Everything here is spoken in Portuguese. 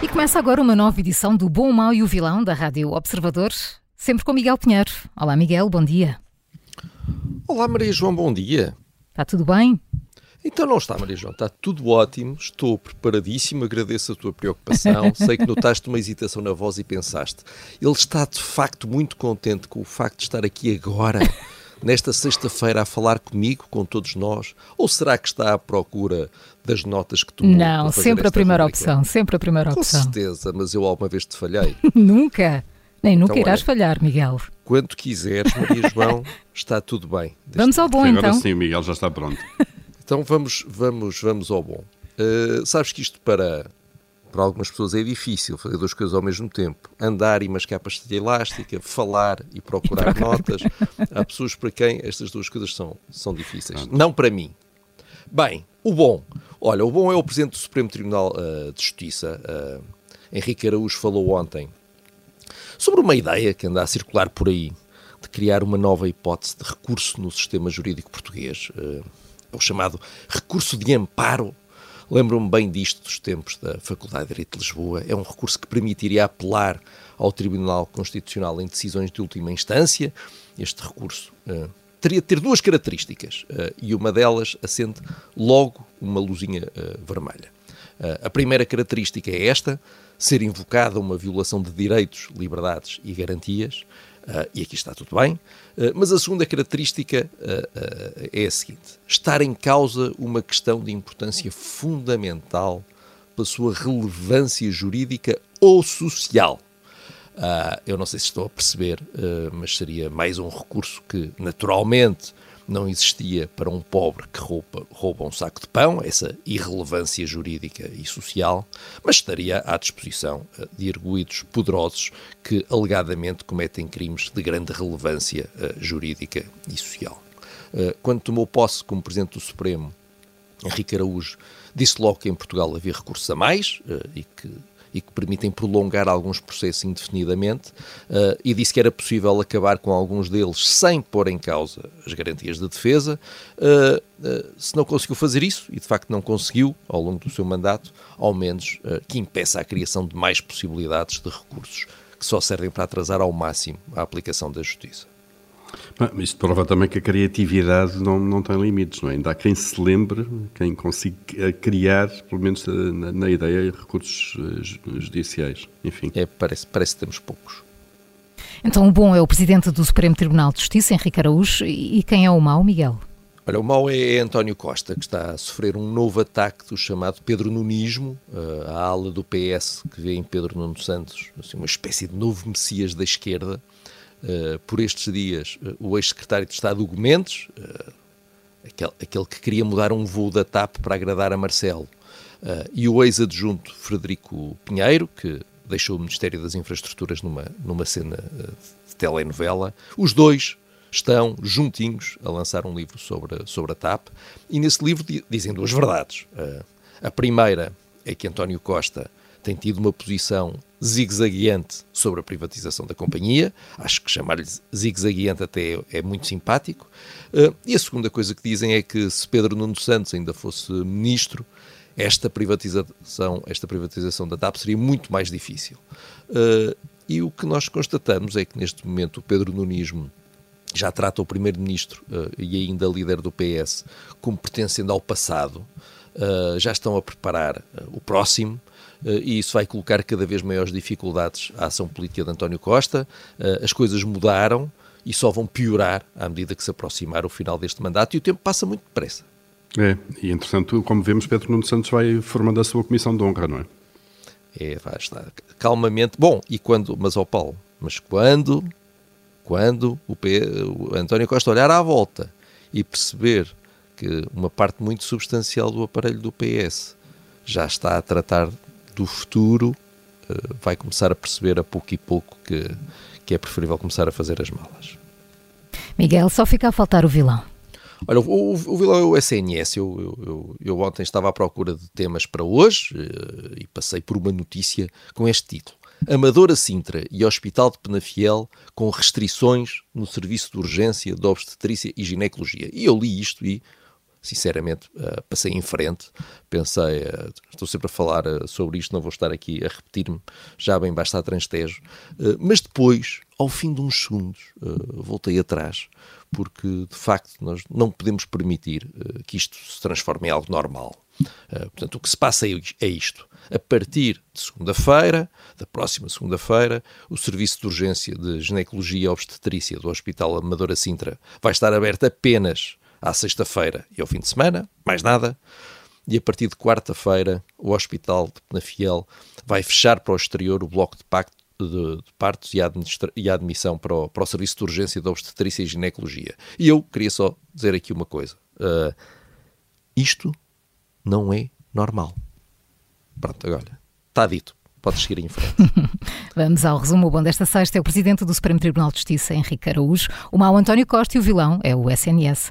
E começa agora uma nova edição do Bom, Mau e o Vilão da Rádio Observador, sempre com Miguel Pinheiro. Olá, Miguel, bom dia. Olá, Maria João, bom dia. Está tudo bem? Então não está, Maria João, está tudo ótimo, estou preparadíssimo, agradeço a tua preocupação, sei que notaste uma hesitação na voz e pensaste, ele está de facto muito contente com o facto de estar aqui agora, nesta sexta-feira, a falar comigo, com todos nós, ou será que está à procura das notas que tu Não, sempre a primeira rubrica? opção, sempre a primeira com opção. Com certeza, mas eu alguma vez te falhei. nunca, nem nunca então, irás olha, falhar, Miguel. Quando quiseres, Maria João, está tudo bem. Vamos ao bom, então. Agora sim, o Miguel já está pronto. Então vamos, vamos, vamos ao bom. Uh, sabes que isto para, para algumas pessoas é difícil, fazer duas coisas ao mesmo tempo. Andar e mascar pastilha elástica, falar e procurar notas. Há pessoas para quem estas duas coisas são, são difíceis. Não para mim. Bem, o bom. Olha, o bom é o Presidente do Supremo Tribunal uh, de Justiça, uh, Henrique Araújo, falou ontem sobre uma ideia que anda a circular por aí de criar uma nova hipótese de recurso no sistema jurídico português. Uh, o chamado recurso de amparo. Lembro-me bem disto dos tempos da Faculdade de Direito de Lisboa. É um recurso que permitiria apelar ao Tribunal Constitucional em decisões de última instância. Este recurso uh, teria de ter duas características uh, e uma delas acende logo uma luzinha uh, vermelha. a primeira característica é esta: ser invocada uma violação de direitos, liberdades e garantias. Uh, e aqui está tudo bem. Uh, mas a segunda característica uh, é a seguinte: estar em causa uma questão de importância fundamental pela sua relevância jurídica ou social. eu não sei se estou a perceber, mas seria mais um recurso que, naturalmente, não existia para um pobre que rouba, rouba um saco de pão, essa irrelevância jurídica e social, mas estaria à disposição eh, de erguidos poderosos que alegadamente cometem crimes de grande relevância uh, jurídica e social. Uh, quando tomou posse como Presidente do Supremo, Henrique Araújo disse logo que em Portugal havia recursos a mais e que e que permitem prolongar alguns processos indefinidamente, uh, e disse que era possível acabar com alguns deles sem pôr em causa as garantias de defesa. Uh, uh, se não conseguiu fazer isso, e de facto não conseguiu ao longo do seu mandato, ao menos que impeça a criação de mais possibilidades de recursos que só servem para atrasar ao máximo a aplicação da justiça. Mas isto prova também que a criatividade não, não tem limites, não é? Ainda há quem se lembre, quem consiga eh, criar, pelo menos eh, na, na ideia, recursos eh, judiciais. Enfim. É, parece, parece que temos poucos. Então o bom é o Presidente do Supremo Tribunal de Justiça, Henrique Araújo, e quem é o mau, Miguel? Olha, o mau é António Costa, que está a sofrer um novo ataque do chamado Pedro Nunismo, a ala do PS que vê em Pedro Nuno Santos assim, uma espécie de novo messias da esquerda, por estes dias uh, o ex-secretário de Estado Hugo Mendes, uh, aquele, aquele, que queria mudar um voo da TAP para agradar a Marcelo, e o ex-adjunto Frederico Pinheiro, que deixou o Ministério das Infraestruturas numa, numa cena de telenovela. Os dois estão juntinhos a lançar um livro sobre, sobre a TAP, e nesse livro dizem duas verdades. a primeira é que António Costa tem tido uma posição zigue-zagueante sobre a privatização da companhia. Acho que chamar-lhe zigue-zagueante até é, muito simpático. Uh, e a segunda coisa que dizem é que se Pedro Nuno Santos ainda fosse ministro, esta privatização, esta privatização da TAP seria muito mais difícil. Uh, e o que nós constatamos é que neste momento o Pedro Nunismo já trata o primeiro-ministro uh, e ainda líder do PS como pertencendo ao passado. Uh, já estão a preparar uh, o próximo, eh, e isso vai colocar cada vez maiores dificuldades à ação política de António Costa. Eh, as coisas mudaram e só vão piorar à medida que se aproximar o final deste mandato e o tempo passa muito depressa. É, e entretanto, como vemos, Pedro Nuno Santos vai formando a sua comissão de honra, não é? É, vai estar calmamente. Bom, e quando, mas ó Paulo, mas quando, Quando o, P, o António Costa olhar à volta e perceber que uma parte muito substancial do aparelho do PS já está a tratar do futuro, eh, vai começar a perceber a pouco e pouco que, que é preferível começar a fazer as malas. Miguel, só fica a faltar o vilão. Olha, o, o, vilão é o SNS. Eu, eu, eu, eu, ontem estava à procura de temas para hoje eh, e passei por uma notícia com este título. Amadora Sintra e Hospital de Penafiel com restrições no serviço de urgência de obstetrícia e ginecologia. E eu li isto e, sinceramente, uh, passei em frente. Pensei, uh, estou sempre a falar uh, sobre isto, não vou estar aqui a repetir-me, já bem basta a transtejo. mas depois, ao fim de uns segundos, voltei atrás, porque de facto nós não podemos permitir que isto se transforme em algo normal. portanto, o que se passa é, é isto a partir de segunda-feira, da próxima segunda-feira, o serviço de urgência de ginecologia e obstetrícia do Hospital Amadora Sintra vai estar aberto apenas à sexta-feira e ao fim de semana, mais nada. E a partir de quarta-feira, o Hospital de Penafiel vai fechar para o exterior o bloco de, pacto, de, de partos e a, e a admissão para o, para o, serviço de urgência de obstetrícia e ginecologia. E eu queria só dizer aqui uma coisa. Uh, isto não é normal. Pronto, agora está dito. Pode seguir em frente. Vamos ao resumo. O bom desta sexta é o Presidente do Supremo Tribunal de Justiça, Henrique Araújo. O mau António Costa e o vilão é o SNS.